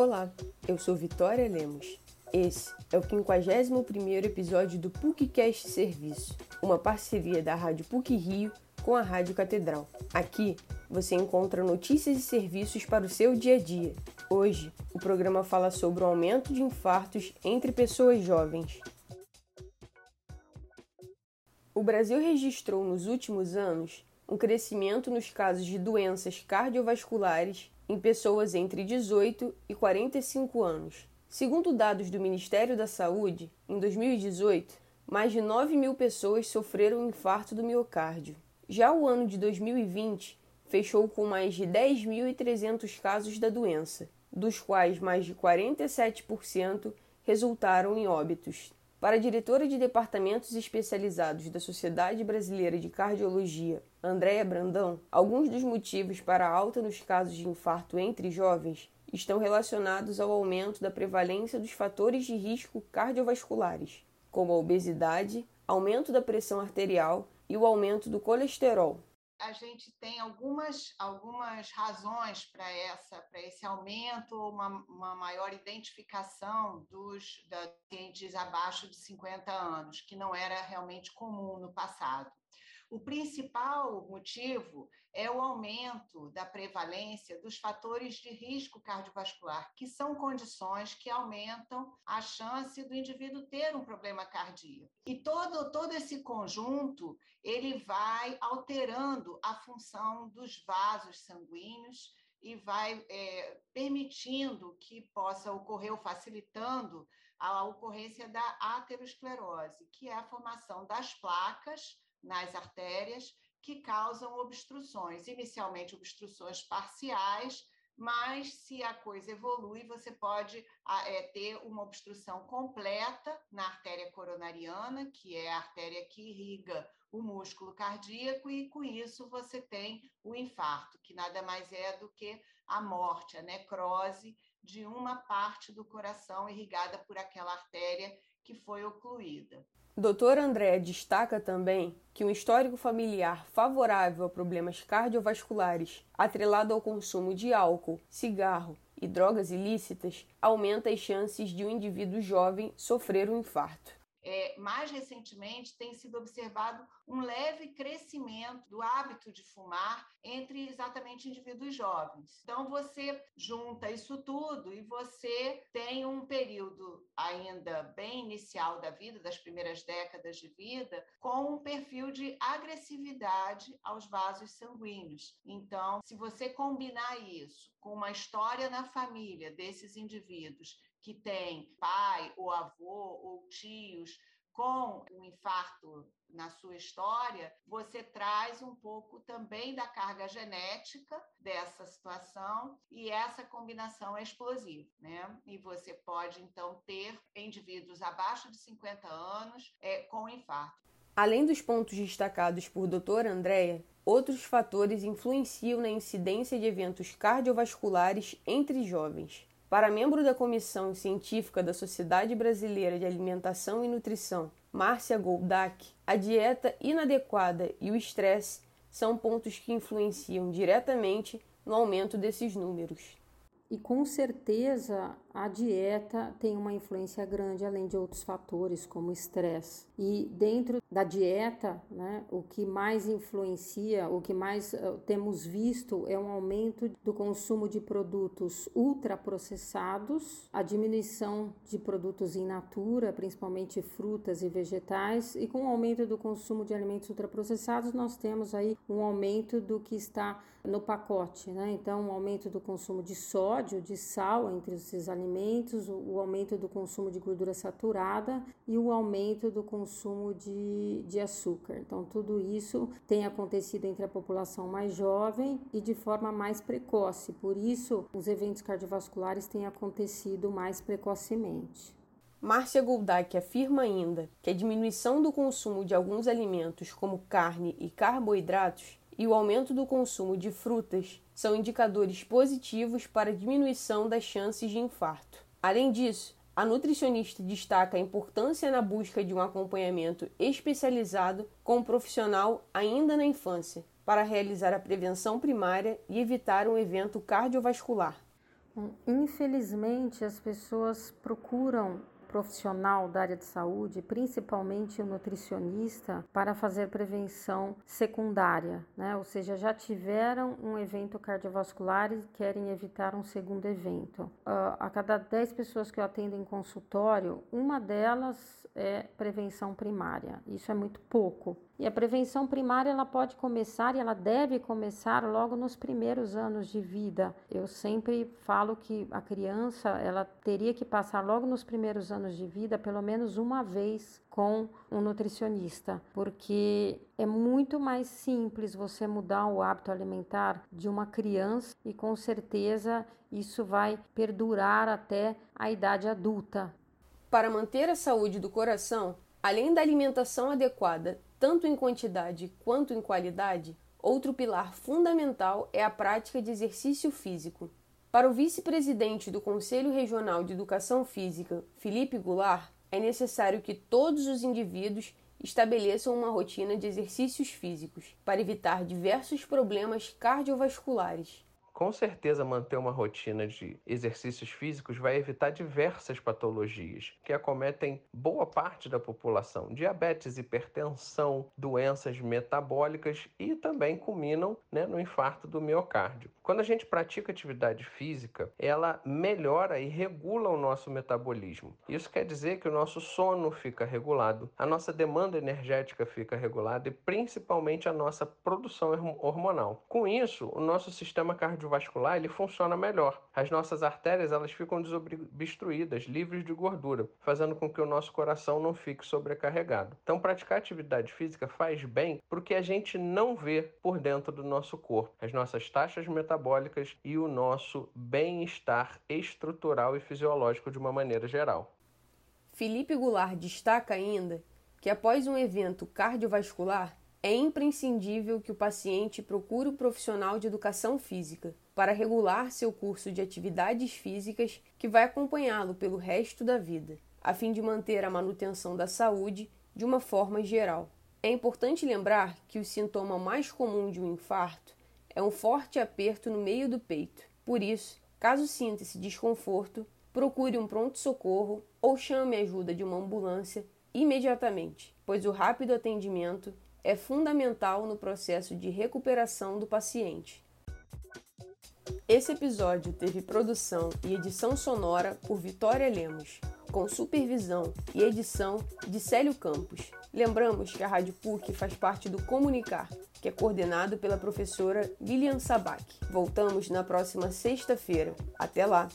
Olá, eu sou Vitória Lemos. Esse é o 51º episódio do PUCcast Serviço, uma parceria da Rádio PUC Rio com a Rádio Catedral. Aqui você encontra notícias e serviços para o seu dia a dia. Hoje, o programa fala sobre o aumento de infartos entre pessoas jovens. O Brasil registrou nos últimos anos um crescimento nos casos de doenças cardiovasculares em pessoas entre 18 e 45 anos. Segundo dados do Ministério da Saúde, em 2018, mais de 9 mil pessoas sofreram infarto do miocárdio. Já o ano de 2020 fechou com mais de 10.300 casos da doença, dos quais mais de 47% resultaram em óbitos. Para a diretora de departamentos especializados da Sociedade Brasileira de Cardiologia, Andréa Brandão, alguns dos motivos para a alta nos casos de infarto entre jovens estão relacionados ao aumento da prevalência dos fatores de risco cardiovasculares, como a obesidade, aumento da pressão arterial e o aumento do colesterol, a gente tem algumas, algumas razões para essa para esse aumento, uma, uma maior identificação dos pacientes abaixo de 50 anos, que não era realmente comum no passado. O principal motivo é o aumento da prevalência dos fatores de risco cardiovascular, que são condições que aumentam a chance do indivíduo ter um problema cardíaco. E todo, todo esse conjunto, ele vai alterando a função dos vasos sanguíneos e vai é, permitindo que possa ocorrer ou facilitando a ocorrência da aterosclerose, que é a formação das placas nas artérias que causam obstruções, inicialmente obstruções parciais, mas se a coisa evolui, você pode é, ter uma obstrução completa na artéria coronariana, que é a artéria que irriga o músculo cardíaco, e com isso você tem o infarto, que nada mais é do que a morte, a necrose de uma parte do coração irrigada por aquela artéria que foi ocluída. Dr. André destaca também que um histórico familiar favorável a problemas cardiovasculares, atrelado ao consumo de álcool, cigarro e drogas ilícitas, aumenta as chances de um indivíduo jovem sofrer um infarto. É, mais recentemente, tem sido observado um leve crescimento do hábito de fumar entre exatamente indivíduos jovens. Então, você junta isso tudo e você tem um período ainda bem inicial da vida, das primeiras décadas de vida, com um perfil de agressividade aos vasos sanguíneos. Então, se você combinar isso com uma história na família desses indivíduos que tem pai ou avô ou tios com um infarto na sua história, você traz um pouco também da carga genética dessa situação e essa combinação é explosiva, né? E você pode então ter indivíduos abaixo de 50 anos é, com infarto. Além dos pontos destacados por doutora Andréia, outros fatores influenciam na incidência de eventos cardiovasculares entre jovens. Para membro da Comissão Científica da Sociedade Brasileira de Alimentação e Nutrição, Márcia Goldak, a dieta inadequada e o estresse são pontos que influenciam diretamente no aumento desses números. E com certeza a dieta tem uma influência grande, além de outros fatores como estresse. E dentro da dieta, né, o que mais influencia, o que mais uh, temos visto é um aumento do consumo de produtos ultraprocessados, a diminuição de produtos in natura, principalmente frutas e vegetais, e com o aumento do consumo de alimentos ultraprocessados, nós temos aí um aumento do que está no pacote, né? Então, um aumento do consumo de sódio, de sal entre esses alimentos alimentos, o aumento do consumo de gordura saturada e o aumento do consumo de, de açúcar. Então, tudo isso tem acontecido entre a população mais jovem e de forma mais precoce, por isso, os eventos cardiovasculares têm acontecido mais precocemente. Márcia Goldak afirma ainda que a diminuição do consumo de alguns alimentos, como carne e carboidratos, e o aumento do consumo de frutas são indicadores positivos para a diminuição das chances de infarto. Além disso, a nutricionista destaca a importância na busca de um acompanhamento especializado com um profissional ainda na infância, para realizar a prevenção primária e evitar um evento cardiovascular. Infelizmente, as pessoas procuram profissional da área de saúde, principalmente o nutricionista, para fazer prevenção secundária, né? Ou seja, já tiveram um evento cardiovascular e querem evitar um segundo evento. Uh, a cada 10 pessoas que eu atendo em consultório, uma delas é prevenção primária. Isso é muito pouco. E a prevenção primária ela pode começar e ela deve começar logo nos primeiros anos de vida. Eu sempre falo que a criança ela teria que passar logo nos primeiros anos de vida pelo menos uma vez com um nutricionista, porque é muito mais simples você mudar o hábito alimentar de uma criança e com certeza isso vai perdurar até a idade adulta. Para manter a saúde do coração, além da alimentação adequada, tanto em quantidade quanto em qualidade, outro pilar fundamental é a prática de exercício físico. Para o vice-presidente do Conselho Regional de Educação Física, Felipe Goulart, é necessário que todos os indivíduos estabeleçam uma rotina de exercícios físicos para evitar diversos problemas cardiovasculares, com certeza, manter uma rotina de exercícios físicos vai evitar diversas patologias que acometem boa parte da população: diabetes, hipertensão, doenças metabólicas e também culminam né, no infarto do miocárdio. Quando a gente pratica atividade física, ela melhora e regula o nosso metabolismo. Isso quer dizer que o nosso sono fica regulado, a nossa demanda energética fica regulada e principalmente a nossa produção hormonal. Com isso, o nosso sistema cardiovascular cardiovascular ele funciona melhor. As nossas artérias elas ficam desobstruídas, livres de gordura, fazendo com que o nosso coração não fique sobrecarregado. Então, praticar atividade física faz bem porque a gente não vê por dentro do nosso corpo as nossas taxas metabólicas e o nosso bem-estar estrutural e fisiológico de uma maneira geral. Felipe Goulart destaca ainda que após um evento cardiovascular, é imprescindível que o paciente procure o um profissional de educação física para regular seu curso de atividades físicas que vai acompanhá-lo pelo resto da vida, a fim de manter a manutenção da saúde de uma forma geral. É importante lembrar que o sintoma mais comum de um infarto é um forte aperto no meio do peito. Por isso, caso sinta esse desconforto, procure um pronto-socorro ou chame a ajuda de uma ambulância imediatamente, pois o rápido atendimento é fundamental no processo de recuperação do paciente. Esse episódio teve produção e edição sonora por Vitória Lemos, com supervisão e edição de Célio Campos. Lembramos que a Rádio PUC faz parte do Comunicar, que é coordenado pela professora Lilian Sabac. Voltamos na próxima sexta-feira. Até lá!